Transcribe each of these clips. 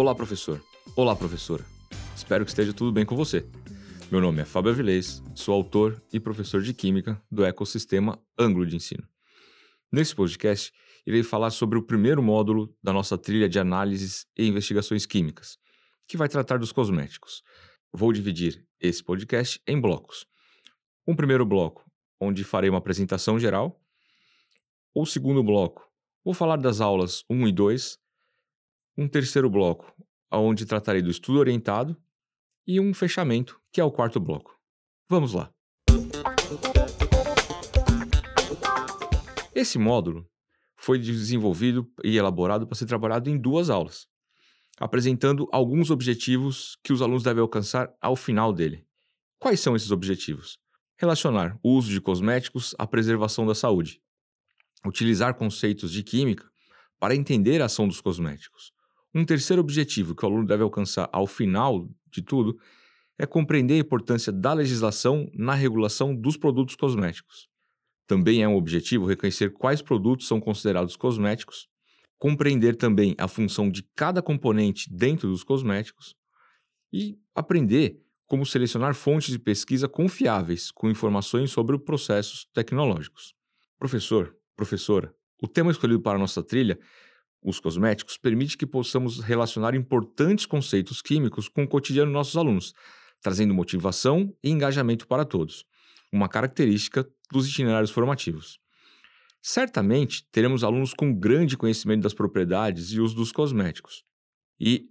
Olá, professor. Olá, professora. Espero que esteja tudo bem com você. Meu nome é Fábio Avilés, sou autor e professor de Química do ecossistema Ângulo de Ensino. Nesse podcast, irei falar sobre o primeiro módulo da nossa trilha de análises e investigações químicas, que vai tratar dos cosméticos. Vou dividir esse podcast em blocos. Um primeiro bloco, onde farei uma apresentação geral. O segundo bloco, vou falar das aulas 1 e 2. Um terceiro bloco, onde tratarei do estudo orientado. E um fechamento, que é o quarto bloco. Vamos lá! Esse módulo foi desenvolvido e elaborado para ser trabalhado em duas aulas, apresentando alguns objetivos que os alunos devem alcançar ao final dele. Quais são esses objetivos? Relacionar o uso de cosméticos à preservação da saúde. Utilizar conceitos de química para entender a ação dos cosméticos. Um terceiro objetivo que o aluno deve alcançar ao final de tudo é compreender a importância da legislação na regulação dos produtos cosméticos. Também é um objetivo reconhecer quais produtos são considerados cosméticos, compreender também a função de cada componente dentro dos cosméticos e aprender como selecionar fontes de pesquisa confiáveis com informações sobre processos tecnológicos. Professor, professora, o tema escolhido para a nossa trilha, os cosméticos, permite que possamos relacionar importantes conceitos químicos com o cotidiano dos nossos alunos, trazendo motivação e engajamento para todos uma característica dos itinerários formativos. Certamente teremos alunos com grande conhecimento das propriedades e uso dos cosméticos. E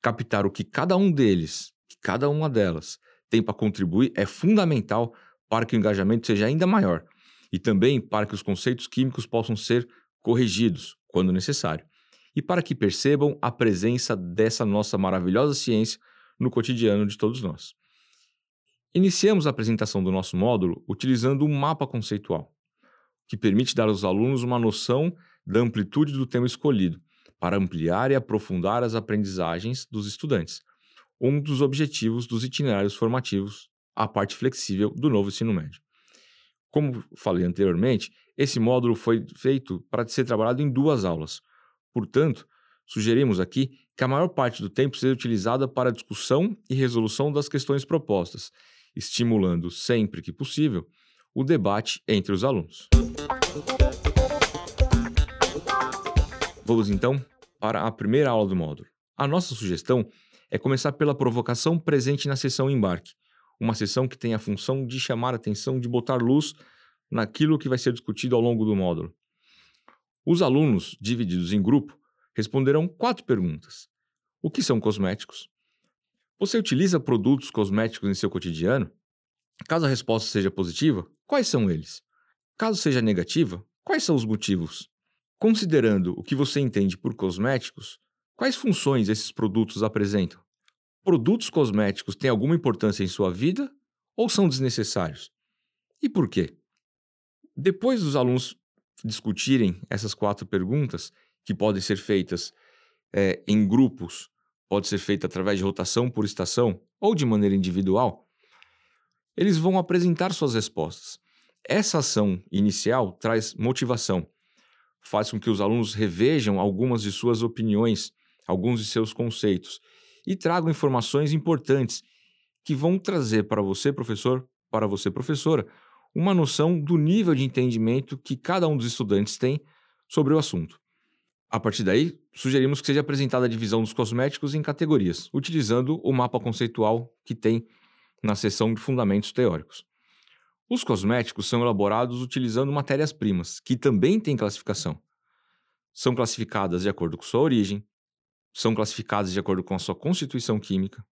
captar o que cada um deles, que cada uma delas tem para contribuir é fundamental para que o engajamento seja ainda maior e também para que os conceitos químicos possam ser corrigidos quando necessário e para que percebam a presença dessa nossa maravilhosa ciência no cotidiano de todos nós. Iniciamos a apresentação do nosso módulo utilizando um mapa conceitual, que permite dar aos alunos uma noção da amplitude do tema escolhido, para ampliar e aprofundar as aprendizagens dos estudantes, um dos objetivos dos itinerários formativos, a parte flexível do novo ensino médio. Como falei anteriormente, esse módulo foi feito para ser trabalhado em duas aulas. Portanto, sugerimos aqui que a maior parte do tempo seja utilizada para discussão e resolução das questões propostas, estimulando sempre que possível o debate entre os alunos. Vamos então para a primeira aula do módulo. A nossa sugestão é começar pela provocação presente na sessão embarque, uma sessão que tem a função de chamar a atenção, de botar luz naquilo que vai ser discutido ao longo do módulo. Os alunos, divididos em grupo, responderão quatro perguntas: O que são cosméticos? Você utiliza produtos cosméticos em seu cotidiano? Caso a resposta seja positiva, quais são eles? Caso seja negativa, quais são os motivos? Considerando o que você entende por cosméticos, quais funções esses produtos apresentam? Produtos cosméticos têm alguma importância em sua vida ou são desnecessários? E por quê? Depois dos alunos discutirem essas quatro perguntas, que podem ser feitas é, em grupos pode ser feita através de rotação por estação ou de maneira individual, eles vão apresentar suas respostas. Essa ação inicial traz motivação, faz com que os alunos revejam algumas de suas opiniões, alguns de seus conceitos e tragam informações importantes que vão trazer para você, professor, para você, professora, uma noção do nível de entendimento que cada um dos estudantes tem sobre o assunto. A partir daí, sugerimos que seja apresentada a divisão dos cosméticos em categorias, utilizando o mapa conceitual que tem na seção de fundamentos teóricos. Os cosméticos são elaborados utilizando matérias-primas, que também têm classificação. São classificadas de acordo com sua origem, são classificadas de acordo com a sua constituição química,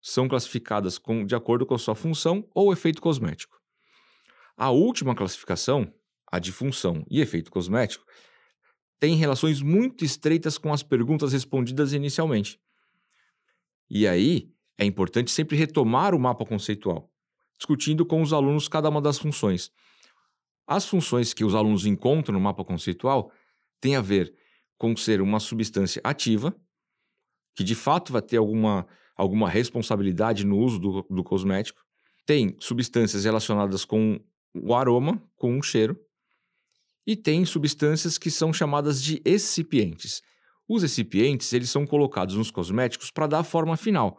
são classificadas com, de acordo com a sua função ou efeito cosmético. A última classificação, a de função e efeito cosmético, tem relações muito estreitas com as perguntas respondidas inicialmente. E aí, é importante sempre retomar o mapa conceitual, discutindo com os alunos cada uma das funções. As funções que os alunos encontram no mapa conceitual têm a ver com ser uma substância ativa, que de fato vai ter alguma, alguma responsabilidade no uso do, do cosmético, tem substâncias relacionadas com o aroma, com o cheiro, e tem substâncias que são chamadas de excipientes. Os recipientes, eles são colocados nos cosméticos para dar a forma final.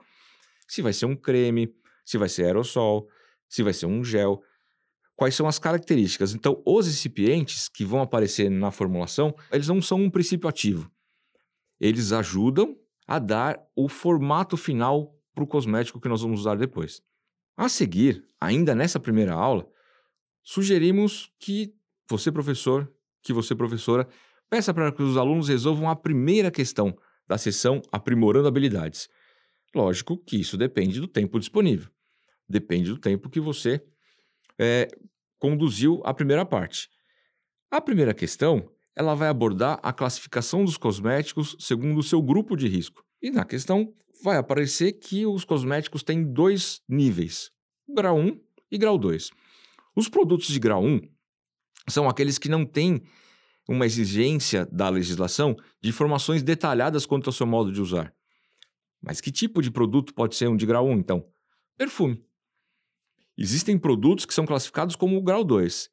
Se vai ser um creme, se vai ser aerossol, se vai ser um gel, quais são as características. Então, os recipientes que vão aparecer na formulação, eles não são um princípio ativo. Eles ajudam a dar o formato final para o cosmético que nós vamos usar depois. A seguir, ainda nessa primeira aula, sugerimos que você, professor, que você, professora, peça para que os alunos resolvam a primeira questão da sessão Aprimorando Habilidades. Lógico que isso depende do tempo disponível. Depende do tempo que você é, conduziu a primeira parte. A primeira questão ela vai abordar a classificação dos cosméticos segundo o seu grupo de risco. E na questão vai aparecer que os cosméticos têm dois níveis, grau 1 e grau 2. Os produtos de grau 1 são aqueles que não têm uma exigência da legislação de informações detalhadas quanto ao seu modo de usar. Mas que tipo de produto pode ser um de grau 1, então? Perfume. Existem produtos que são classificados como grau 2.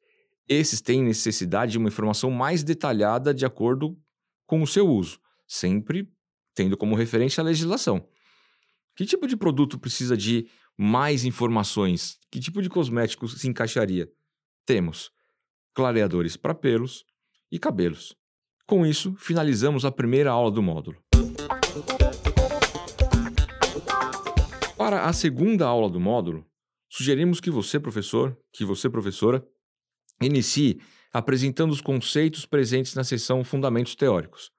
Esses têm necessidade de uma informação mais detalhada de acordo com o seu uso, sempre tendo como referência a legislação. Que tipo de produto precisa de mais informações? Que tipo de cosmético se encaixaria? Temos clareadores para pelos e cabelos. Com isso, finalizamos a primeira aula do módulo. Para a segunda aula do módulo, sugerimos que você, professor, que você, professora, inicie apresentando os conceitos presentes na seção Fundamentos Teóricos,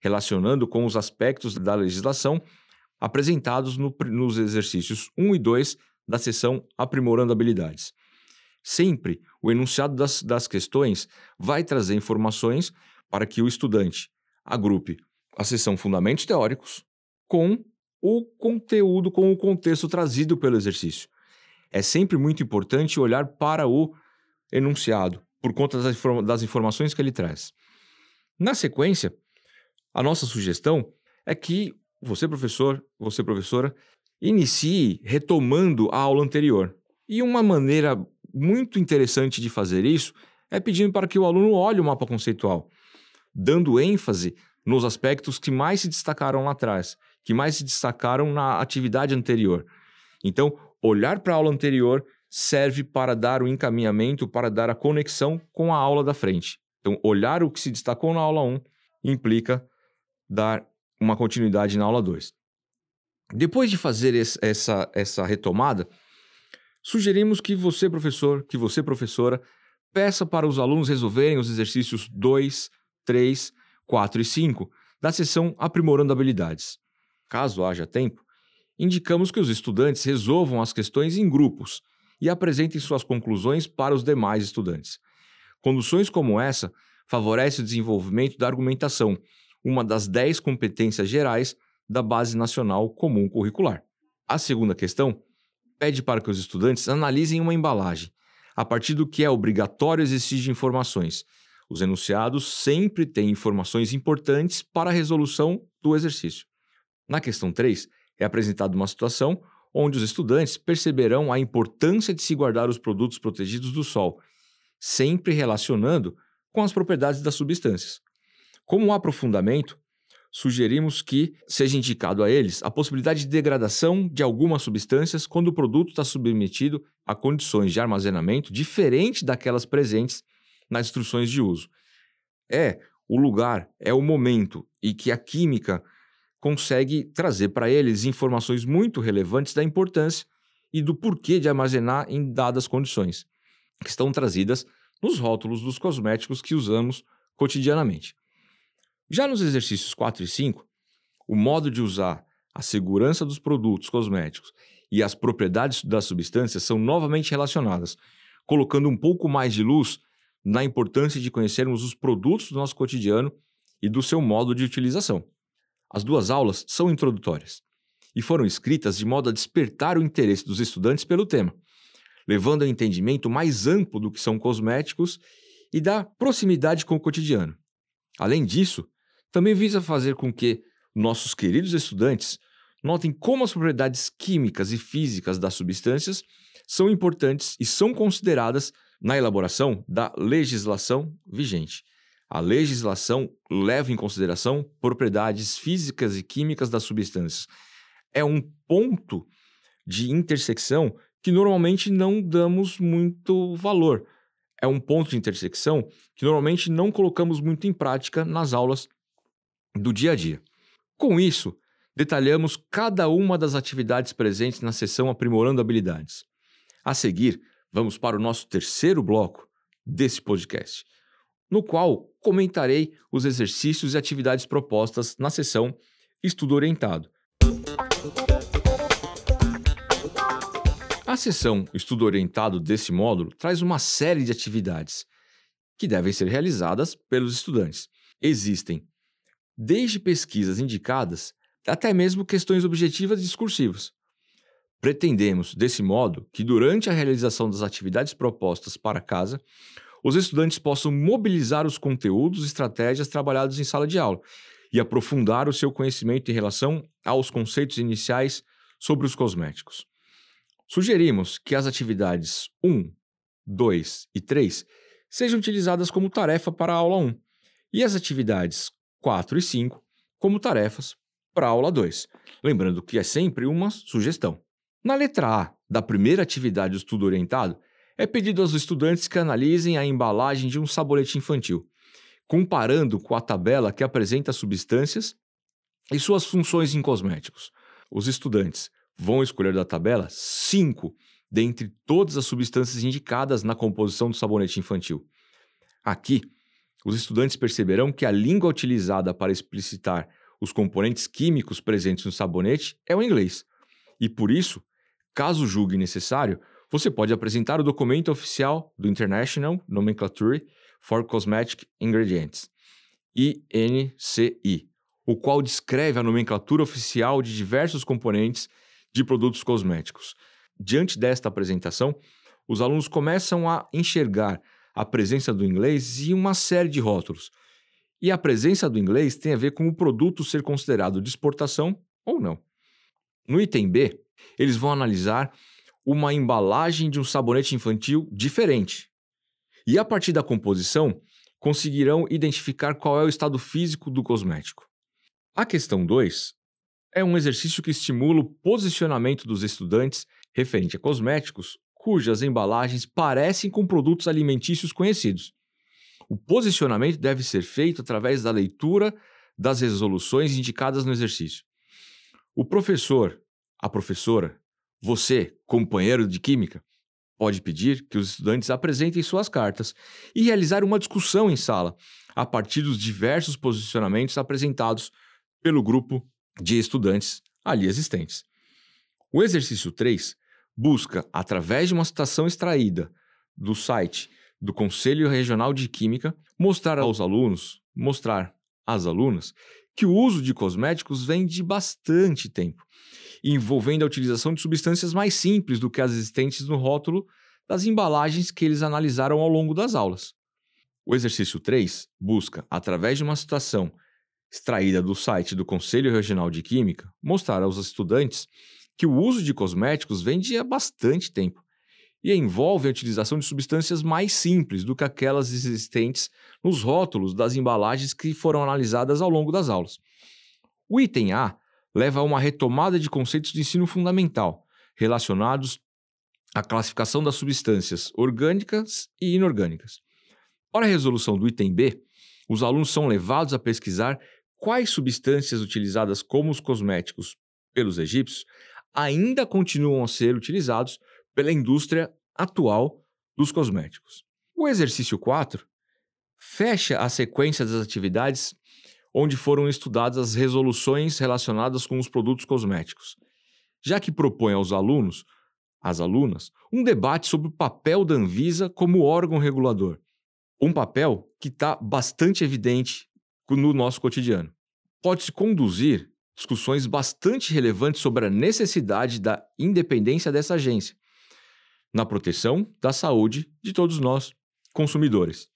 relacionando com os aspectos da legislação apresentados no, nos exercícios 1 e 2 da seção Aprimorando Habilidades. Sempre o enunciado das, das questões vai trazer informações para que o estudante agrupe a seção Fundamentos Teóricos com o conteúdo, com o contexto trazido pelo exercício. É sempre muito importante olhar para o enunciado, por conta das, das informações que ele traz. Na sequência, a nossa sugestão é que você, professor, você, professora, inicie retomando a aula anterior. E uma maneira muito interessante de fazer isso é pedindo para que o aluno olhe o mapa conceitual, dando ênfase nos aspectos que mais se destacaram lá atrás, que mais se destacaram na atividade anterior. Então, olhar para a aula anterior serve para dar o encaminhamento, para dar a conexão com a aula da frente. Então, olhar o que se destacou na aula 1 implica dar uma continuidade na aula 2. Depois de fazer esse, essa, essa retomada, sugerimos que você, professor, que você, professora, peça para os alunos resolverem os exercícios 2, 3, 4 e 5 da sessão Aprimorando Habilidades. Caso haja tempo, indicamos que os estudantes resolvam as questões em grupos e apresentem suas conclusões para os demais estudantes. Conduções como essa favorecem o desenvolvimento da argumentação, uma das 10 competências gerais da Base Nacional Comum Curricular. A segunda questão pede para que os estudantes analisem uma embalagem, a partir do que é obrigatório existir de informações. Os enunciados sempre têm informações importantes para a resolução do exercício. Na questão 3, é apresentada uma situação onde os estudantes perceberão a importância de se guardar os produtos protegidos do sol, sempre relacionando com as propriedades das substâncias. Como um aprofundamento, sugerimos que seja indicado a eles a possibilidade de degradação de algumas substâncias quando o produto está submetido a condições de armazenamento diferentes daquelas presentes nas instruções de uso. É o lugar, é o momento e que a química consegue trazer para eles informações muito relevantes da importância e do porquê de armazenar em dadas condições, que estão trazidas nos rótulos dos cosméticos que usamos cotidianamente. Já nos exercícios 4 e 5, o modo de usar, a segurança dos produtos cosméticos e as propriedades das substâncias são novamente relacionadas, colocando um pouco mais de luz na importância de conhecermos os produtos do nosso cotidiano e do seu modo de utilização. As duas aulas são introdutórias e foram escritas de modo a despertar o interesse dos estudantes pelo tema, levando ao entendimento mais amplo do que são cosméticos e da proximidade com o cotidiano. Além disso, também visa fazer com que nossos queridos estudantes notem como as propriedades químicas e físicas das substâncias são importantes e são consideradas na elaboração da legislação vigente. A legislação leva em consideração propriedades físicas e químicas das substâncias. É um ponto de intersecção que normalmente não damos muito valor. É um ponto de intersecção que normalmente não colocamos muito em prática nas aulas do dia a dia. Com isso, detalhamos cada uma das atividades presentes na sessão Aprimorando Habilidades. A seguir, vamos para o nosso terceiro bloco desse podcast, no qual comentarei os exercícios e atividades propostas na sessão Estudo Orientado. A sessão Estudo Orientado desse módulo traz uma série de atividades que devem ser realizadas pelos estudantes. Existem desde pesquisas indicadas até mesmo questões objetivas e discursivas. Pretendemos, desse modo, que durante a realização das atividades propostas para casa, os estudantes possam mobilizar os conteúdos e estratégias trabalhados em sala de aula e aprofundar o seu conhecimento em relação aos conceitos iniciais sobre os cosméticos. Sugerimos que as atividades 1, 2 e 3 sejam utilizadas como tarefa para a aula 1 e as atividades 4 e 5 como tarefas para a aula 2. Lembrando que é sempre uma sugestão. Na letra A da primeira atividade do estudo orientado, é pedido aos estudantes que analisem a embalagem de um sabonete infantil, comparando com a tabela que apresenta substâncias e suas funções em cosméticos. Os estudantes vão escolher da tabela cinco dentre todas as substâncias indicadas na composição do sabonete infantil. Aqui, os estudantes perceberão que a língua utilizada para explicitar os componentes químicos presentes no sabonete é o inglês. E por isso, caso julgue necessário, você pode apresentar o documento oficial do International Nomenclature for Cosmetic Ingredients, INCI, o qual descreve a nomenclatura oficial de diversos componentes de produtos cosméticos. Diante desta apresentação, os alunos começam a enxergar a presença do inglês e uma série de rótulos. E a presença do inglês tem a ver com o produto ser considerado de exportação ou não. No item B, eles vão analisar uma embalagem de um sabonete infantil diferente. E a partir da composição, conseguirão identificar qual é o estado físico do cosmético. A questão 2 é um exercício que estimula o posicionamento dos estudantes referente a cosméticos cujas embalagens parecem com produtos alimentícios conhecidos. O posicionamento deve ser feito através da leitura das resoluções indicadas no exercício. O professor, a professora você, companheiro de química, pode pedir que os estudantes apresentem suas cartas e realizar uma discussão em sala a partir dos diversos posicionamentos apresentados pelo grupo de estudantes ali existentes. O exercício 3 busca, através de uma citação extraída do site do Conselho Regional de Química, mostrar aos alunos, mostrar às alunas, que o uso de cosméticos vem de bastante tempo envolvendo a utilização de substâncias mais simples do que as existentes no rótulo das embalagens que eles analisaram ao longo das aulas. O exercício 3 busca, através de uma citação extraída do site do Conselho Regional de Química, mostrar aos estudantes que o uso de cosméticos vem de há bastante tempo e envolve a utilização de substâncias mais simples do que aquelas existentes nos rótulos das embalagens que foram analisadas ao longo das aulas. O item A leva a uma retomada de conceitos de ensino fundamental relacionados à classificação das substâncias orgânicas e inorgânicas. Para a resolução do item B, os alunos são levados a pesquisar quais substâncias utilizadas como os cosméticos pelos egípcios ainda continuam a ser utilizados pela indústria atual dos cosméticos. O exercício 4 fecha a sequência das atividades onde foram estudadas as resoluções relacionadas com os produtos cosméticos, já que propõe aos alunos, às alunas, um debate sobre o papel da Anvisa como órgão regulador. Um papel que está bastante evidente no nosso cotidiano. Pode-se conduzir discussões bastante relevantes sobre a necessidade da independência dessa agência na proteção da saúde de todos nós, consumidores.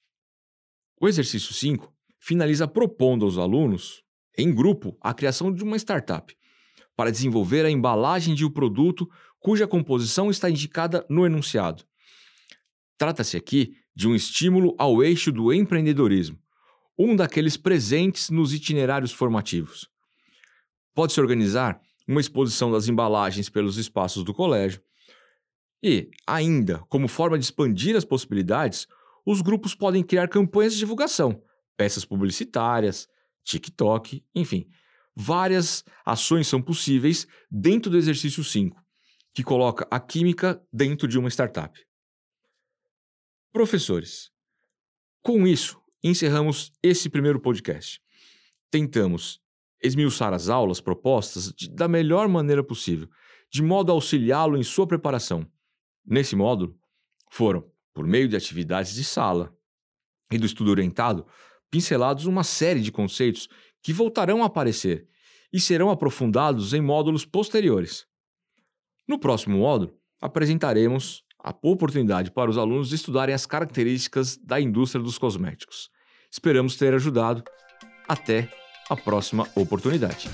O exercício 5 finaliza propondo aos alunos, em grupo, a criação de uma startup para desenvolver a embalagem de um produto cuja composição está indicada no enunciado. Trata-se aqui de um estímulo ao eixo do empreendedorismo, um daqueles presentes nos itinerários formativos. Pode-se organizar uma exposição das embalagens pelos espaços do colégio. E, ainda, como forma de expandir as possibilidades, os grupos podem criar campanhas de divulgação, peças publicitárias, TikTok, enfim. Várias ações são possíveis dentro do exercício 5, que coloca a química dentro de uma startup. Professores, com isso, encerramos esse primeiro podcast. Tentamos esmiuçar as aulas propostas de, da melhor maneira possível, de modo a auxiliá-lo em sua preparação. Nesse módulo, foram, por meio de atividades de sala e do estudo orientado, pincelados uma série de conceitos que voltarão a aparecer e serão aprofundados em módulos posteriores. No próximo módulo, apresentaremos a oportunidade para os alunos estudarem as características da indústria dos cosméticos. Esperamos ter ajudado. Até a próxima oportunidade.